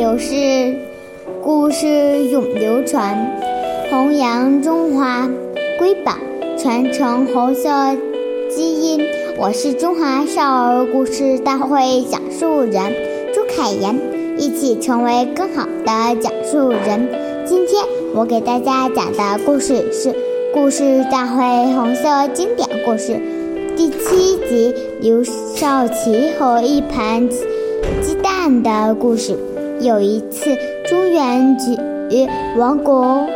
有诗，故事永流传，弘扬中华瑰宝，传承红色基因。我是中华少儿故事大会讲述人朱凯言，一起成为更好的讲述人。今天我给大家讲的故事是《故事大会红色经典故事》第七集：刘少奇和一盘。鸡蛋的故事。有一次，中原举王国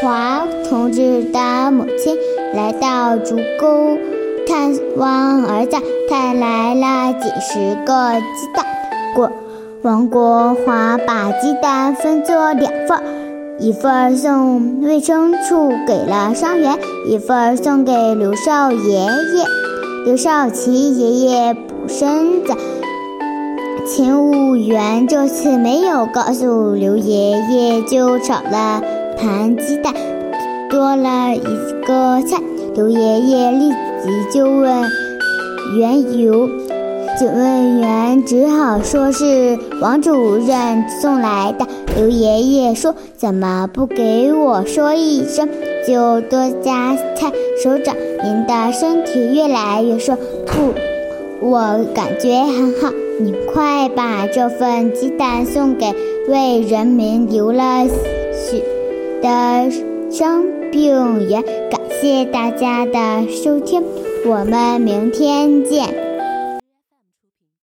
华同志的母亲来到竹沟探望儿子，带来了几十个鸡蛋。国王国华把鸡蛋分作两份，一份送卫生处给了伤员，一份送给刘少爷爷。刘少奇爷爷补身子。勤务员这次没有告诉刘爷爷，就炒了盘鸡蛋，多了一个菜。刘爷爷立即就问缘由，警卫员只好说是王主任送来的。刘爷爷说：“怎么不给我说一声，就多加菜？首长，您的身体越来越瘦。”不，我感觉很好。你快把这份鸡蛋送给为人民流了血的伤病员。感谢大家的收听，我们明天见。